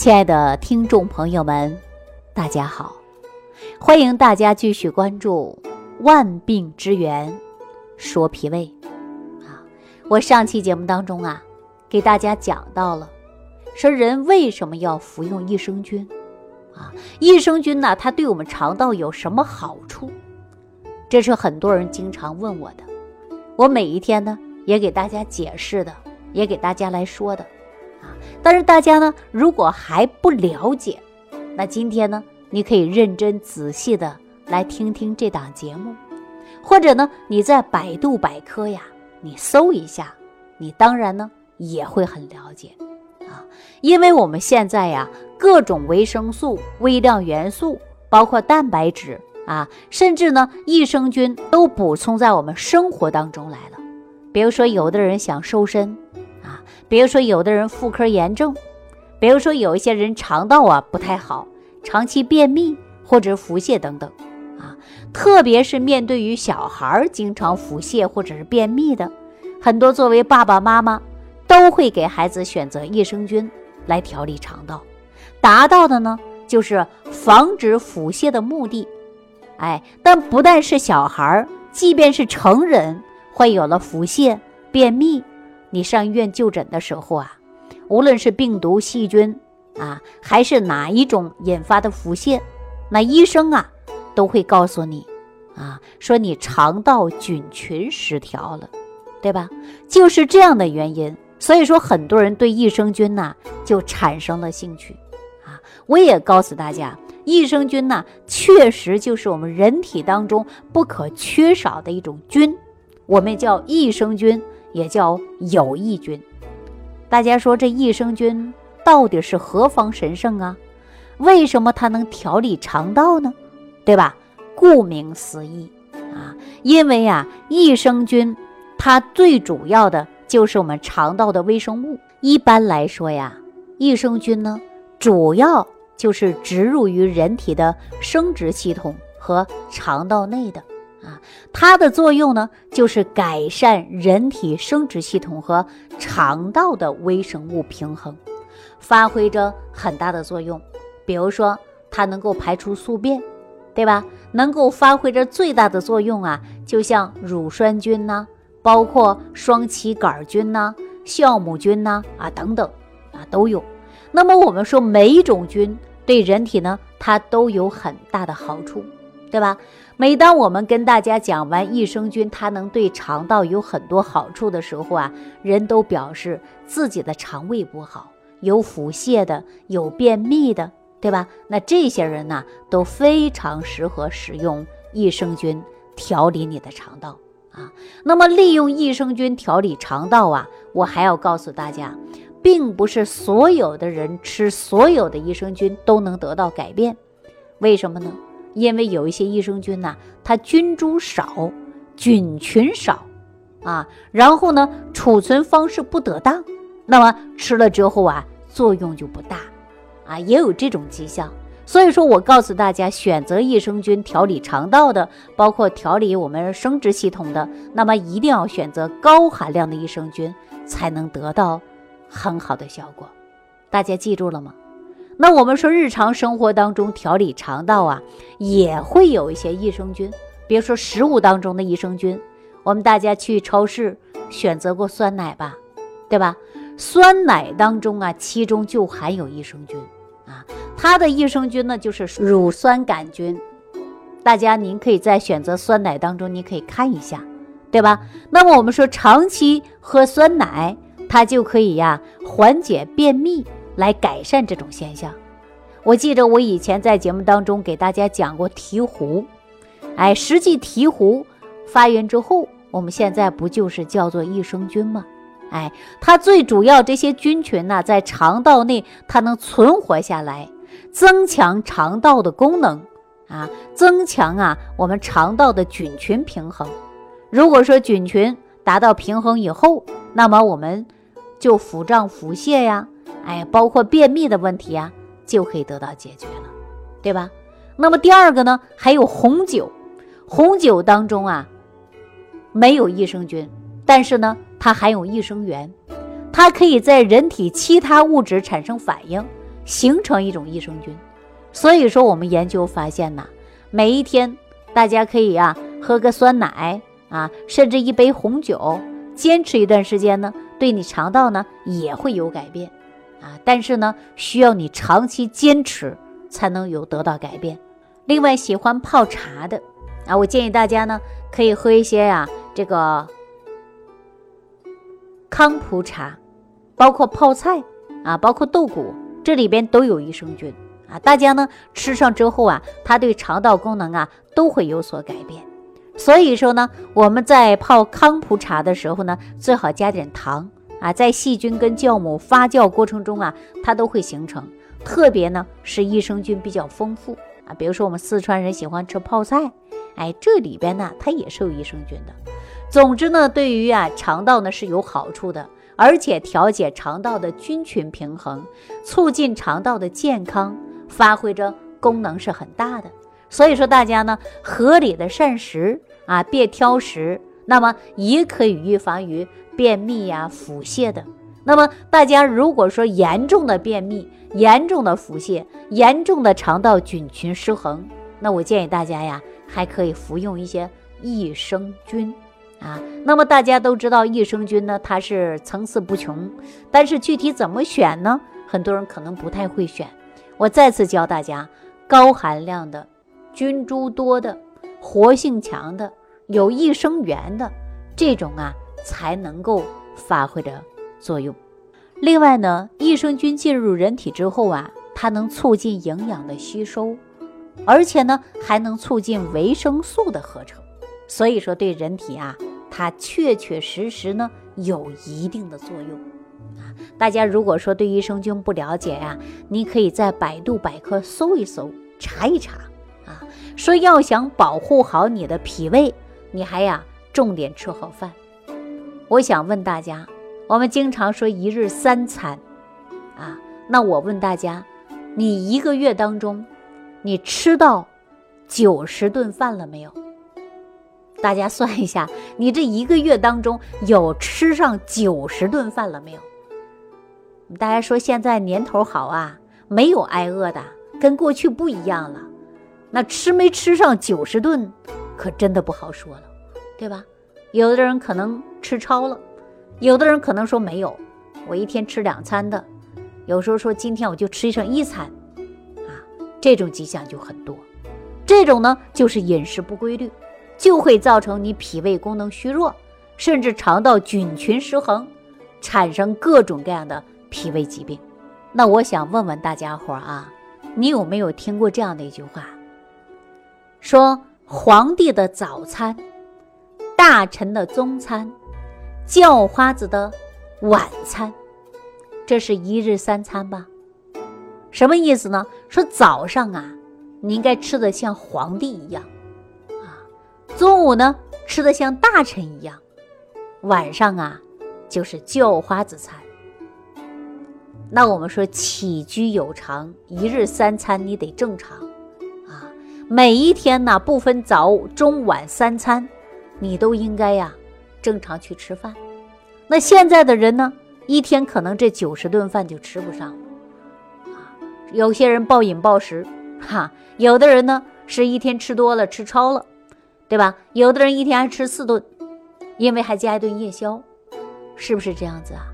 亲爱的听众朋友们，大家好！欢迎大家继续关注《万病之源说脾胃》啊。我上期节目当中啊，给大家讲到了，说人为什么要服用益生菌啊？益生菌呢，它对我们肠道有什么好处？这是很多人经常问我的，我每一天呢也给大家解释的，也给大家来说的。但是大家呢，如果还不了解，那今天呢，你可以认真仔细的来听听这档节目，或者呢，你在百度百科呀，你搜一下，你当然呢也会很了解啊，因为我们现在呀，各种维生素、微量元素，包括蛋白质啊，甚至呢益生菌都补充在我们生活当中来了。比如说，有的人想瘦身。比如说，有的人妇科炎症，比如说有一些人肠道啊不太好，长期便秘或者腹泻等等，啊，特别是面对于小孩儿经常腹泻或者是便秘的，很多作为爸爸妈妈都会给孩子选择益生菌来调理肠道，达到的呢就是防止腹泻的目的。哎，但不但是小孩儿，即便是成人，患有了腹泻、便秘。你上医院就诊的时候啊，无论是病毒、细菌啊，还是哪一种引发的腹泻，那医生啊都会告诉你啊，说你肠道菌群失调了，对吧？就是这样的原因，所以说很多人对益生菌呐就产生了兴趣啊。我也告诉大家，益生菌呢确实就是我们人体当中不可缺少的一种菌，我们叫益生菌。也叫有益菌，大家说这益生菌到底是何方神圣啊？为什么它能调理肠道呢？对吧？顾名思义啊，因为呀，益生菌它最主要的就是我们肠道的微生物。一般来说呀，益生菌呢，主要就是植入于人体的生殖系统和肠道内的。啊，它的作用呢，就是改善人体生殖系统和肠道的微生物平衡，发挥着很大的作用。比如说，它能够排出宿便，对吧？能够发挥着最大的作用啊，就像乳酸菌呐，包括双歧杆菌呐、酵母菌呐啊等等啊都有。那么我们说，每一种菌对人体呢，它都有很大的好处。对吧？每当我们跟大家讲完益生菌，它能对肠道有很多好处的时候啊，人都表示自己的肠胃不好，有腹泻的，有便秘的，对吧？那这些人呢，都非常适合使用益生菌调理你的肠道啊。那么，利用益生菌调理肠道啊，我还要告诉大家，并不是所有的人吃所有的益生菌都能得到改变，为什么呢？因为有一些益生菌呢，它菌株少，菌群少，啊，然后呢，储存方式不得当，那么吃了之后啊，作用就不大，啊，也有这种迹象。所以说我告诉大家，选择益生菌调理肠道的，包括调理我们生殖系统的，那么一定要选择高含量的益生菌，才能得到很好的效果。大家记住了吗？那我们说，日常生活当中调理肠道啊，也会有一些益生菌，比如说食物当中的益生菌。我们大家去超市选择过酸奶吧，对吧？酸奶当中啊，其中就含有益生菌啊，它的益生菌呢就是乳酸杆菌。大家您可以在选择酸奶当中，你可以看一下，对吧？那么我们说，长期喝酸奶，它就可以呀缓解便秘。来改善这种现象。我记着我以前在节目当中给大家讲过醍醐，哎，实际醍醐发源之后，我们现在不就是叫做益生菌吗？哎，它最主要这些菌群呢，在肠道内它能存活下来，增强肠道的功能啊，增强啊我们肠道的菌群平衡。如果说菌群达到平衡以后，那么我们就腹胀腹泻呀。哎，包括便秘的问题啊，就可以得到解决了，对吧？那么第二个呢，还有红酒，红酒当中啊，没有益生菌，但是呢，它含有益生元，它可以在人体其他物质产生反应，形成一种益生菌。所以说，我们研究发现呐，每一天大家可以啊喝个酸奶啊，甚至一杯红酒，坚持一段时间呢，对你肠道呢也会有改变啊。但是呢，需要你长期坚持才能有得到改变。另外，喜欢泡茶的啊，我建议大家呢可以喝一些呀这个康普茶，包括泡菜啊，包括豆鼓，这里边都有益生菌。啊，大家呢吃上之后啊，它对肠道功能啊都会有所改变。所以说呢，我们在泡康普茶的时候呢，最好加点糖啊，在细菌跟酵母发酵过程中啊，它都会形成。特别呢是益生菌比较丰富啊，比如说我们四川人喜欢吃泡菜，哎，这里边呢它也是有益生菌的。总之呢，对于啊肠道呢是有好处的，而且调节肠道的菌群平衡，促进肠道的健康。发挥着功能是很大的，所以说大家呢合理的膳食啊，别挑食，那么也可以预防于便秘呀、腹泻的。那么大家如果说严重的便秘、严重的腹泻、严重的肠道菌群失衡，那我建议大家呀，还可以服用一些益生菌啊。那么大家都知道益生菌呢，它是层次不穷，但是具体怎么选呢？很多人可能不太会选。我再次教大家，高含量的、菌株多的、活性强的、有益生元的这种啊，才能够发挥着作用。另外呢，益生菌进入人体之后啊，它能促进营养的吸收，而且呢，还能促进维生素的合成。所以说，对人体啊，它确确实实呢，有一定的作用啊。大家如果说对益生菌不了解呀，你可以在百度百科搜一搜，查一查啊。说要想保护好你的脾胃，你还呀重点吃好饭。我想问大家，我们经常说一日三餐啊，那我问大家，你一个月当中，你吃到九十顿饭了没有？大家算一下，你这一个月当中有吃上九十顿饭了没有？大家说现在年头好啊，没有挨饿的，跟过去不一样了。那吃没吃上九十顿，可真的不好说了，对吧？有的人可能吃超了，有的人可能说没有，我一天吃两餐的，有时候说今天我就吃上一餐，啊，这种迹象就很多。这种呢，就是饮食不规律，就会造成你脾胃功能虚弱，甚至肠道菌群失衡，产生各种各样的。脾胃疾病，那我想问问大家伙啊，你有没有听过这样的一句话？说皇帝的早餐，大臣的中餐，叫花子的晚餐，这是一日三餐吧？什么意思呢？说早上啊，你应该吃的像皇帝一样啊；中午呢，吃的像大臣一样；晚上啊，就是叫花子餐。那我们说起居有常，一日三餐你得正常啊。每一天呢，不分早中晚三餐，你都应该呀正常去吃饭。那现在的人呢，一天可能这九十顿饭就吃不上了啊。有些人暴饮暴食，哈，有的人呢是一天吃多了吃超了，对吧？有的人一天还吃四顿，因为还加一顿夜宵，是不是这样子啊？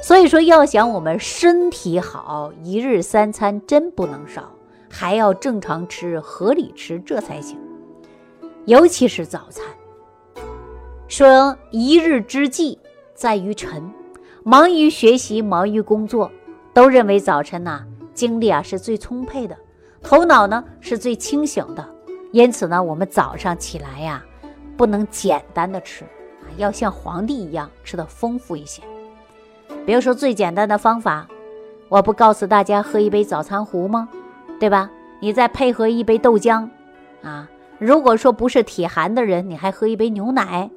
所以说，要想我们身体好，一日三餐真不能少，还要正常吃、合理吃，这才行。尤其是早餐。说一日之计在于晨，忙于学习、忙于工作，都认为早晨呐，精力啊是最充沛的，头脑呢是最清醒的。因此呢，我们早上起来呀，不能简单的吃啊，要像皇帝一样吃的丰富一些。比如说最简单的方法，我不告诉大家喝一杯早餐糊吗？对吧？你再配合一杯豆浆，啊，如果说不是体寒的人，你还喝一杯牛奶，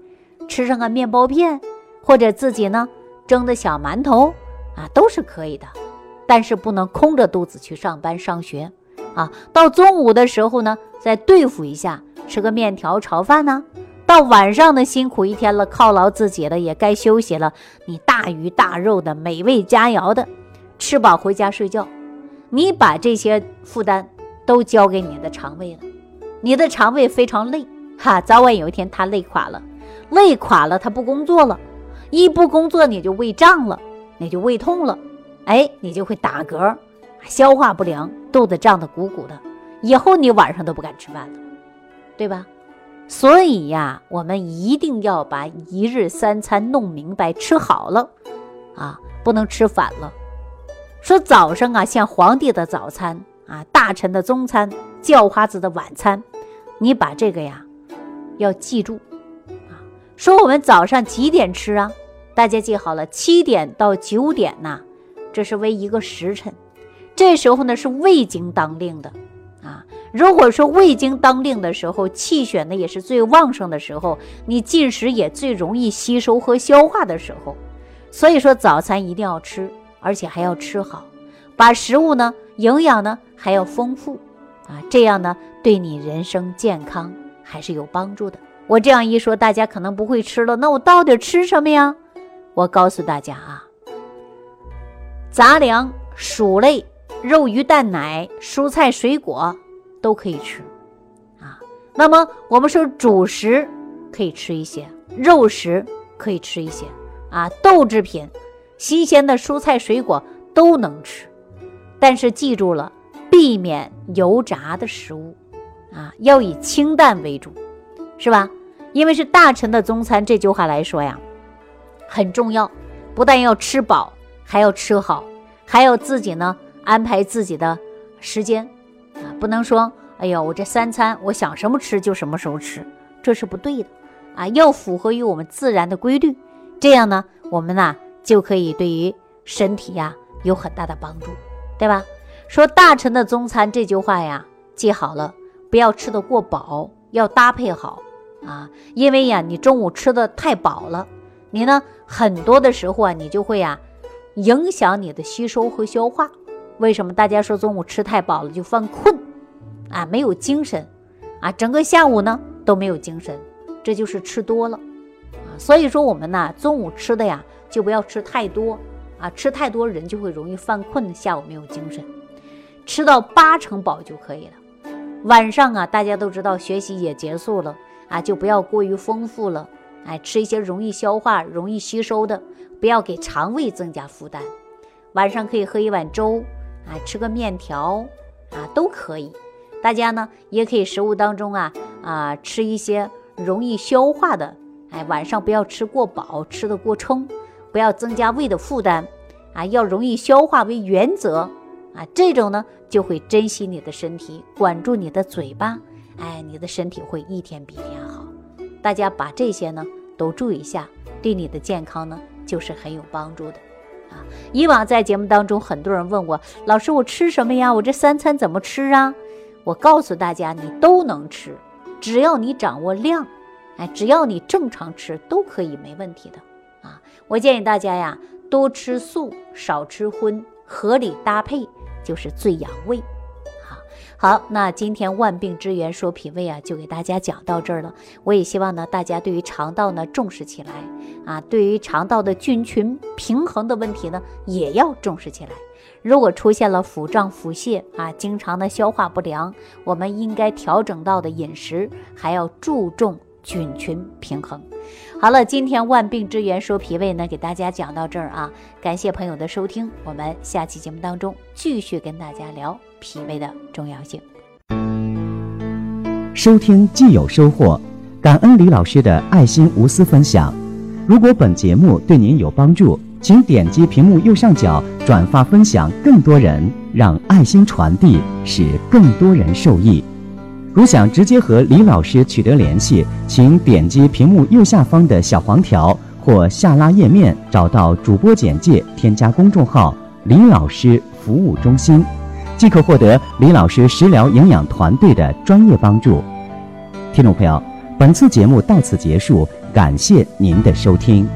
吃上个面包片，或者自己呢蒸的小馒头，啊，都是可以的。但是不能空着肚子去上班上学，啊，到中午的时候呢，再对付一下，吃个面条炒饭呢。到晚上呢，辛苦一天了，犒劳自己了，也该休息了。你大鱼大肉的美味佳肴的，吃饱回家睡觉你把这些负担都交给你的肠胃了，你的肠胃非常累，哈，早晚有一天它累垮了，累垮了它不工作了，一不工作你就胃胀了，你就胃痛了，哎，你就会打嗝，消化不良，肚子胀得鼓鼓的，以后你晚上都不敢吃饭了，对吧？所以呀，我们一定要把一日三餐弄明白，吃好了，啊，不能吃反了。说早上啊，像皇帝的早餐啊，大臣的中餐，叫花子的晚餐，你把这个呀要记住。说我们早上几点吃啊？大家记好了，七点到九点呐，这是为一个时辰，这时候呢是胃经当令的。啊，如果说胃经当令的时候，气血呢也是最旺盛的时候，你进食也最容易吸收和消化的时候，所以说早餐一定要吃，而且还要吃好，把食物呢营养呢还要丰富，啊，这样呢对你人生健康还是有帮助的。我这样一说，大家可能不会吃了，那我到底吃什么呀？我告诉大家啊，杂粮、薯类。肉、鱼、蛋、奶、蔬菜、水果都可以吃，啊，那么我们说主食可以吃一些，肉食可以吃一些，啊，豆制品、新鲜的蔬菜、水果都能吃，但是记住了，避免油炸的食物，啊，要以清淡为主，是吧？因为是大臣的中餐，这句话来说呀，很重要，不但要吃饱，还要吃好，还要自己呢。安排自己的时间啊，不能说哎呦，我这三餐我想什么吃就什么时候吃，这是不对的啊，要符合于我们自然的规律，这样呢，我们呢就可以对于身体呀有很大的帮助，对吧？说大臣的中餐这句话呀，记好了，不要吃得过饱，要搭配好啊，因为呀，你中午吃的太饱了，你呢很多的时候啊，你就会呀影响你的吸收和消化。为什么大家说中午吃太饱了就犯困啊？没有精神啊，整个下午呢都没有精神，这就是吃多了啊。所以说我们呢中午吃的呀就不要吃太多啊，吃太多人就会容易犯困，下午没有精神。吃到八成饱就可以了。晚上啊，大家都知道学习也结束了啊，就不要过于丰富了，哎，吃一些容易消化、容易吸收的，不要给肠胃增加负担。晚上可以喝一碗粥。啊，吃个面条啊都可以。大家呢也可以食物当中啊啊吃一些容易消化的。哎，晚上不要吃过饱，吃的过撑，不要增加胃的负担。啊，要容易消化为原则。啊，这种呢就会珍惜你的身体，管住你的嘴巴。哎，你的身体会一天比一天好。大家把这些呢都注意一下，对你的健康呢就是很有帮助的。啊，以往在节目当中，很多人问我，老师，我吃什么呀？我这三餐怎么吃啊？我告诉大家，你都能吃，只要你掌握量，哎，只要你正常吃，都可以没问题的。啊，我建议大家呀，多吃素，少吃荤，合理搭配就是最养胃。好，那今天万病之源说脾胃啊，就给大家讲到这儿了。我也希望呢，大家对于肠道呢重视起来啊，对于肠道的菌群平衡的问题呢，也要重视起来。如果出现了腹胀、腹泻啊，经常的消化不良，我们应该调整到的饮食还要注重菌群平衡。好了，今天万病之源说脾胃呢，给大家讲到这儿啊，感谢朋友的收听，我们下期节目当中继续跟大家聊。脾胃的重要性。收听既有收获，感恩李老师的爱心无私分享。如果本节目对您有帮助，请点击屏幕右上角转发分享，更多人让爱心传递，使更多人受益。如想直接和李老师取得联系，请点击屏幕右下方的小黄条或下拉页面，找到主播简介，添加公众号“李老师服务中心”。即可获得李老师食疗营养团队的专业帮助。听众朋友，本次节目到此结束，感谢您的收听。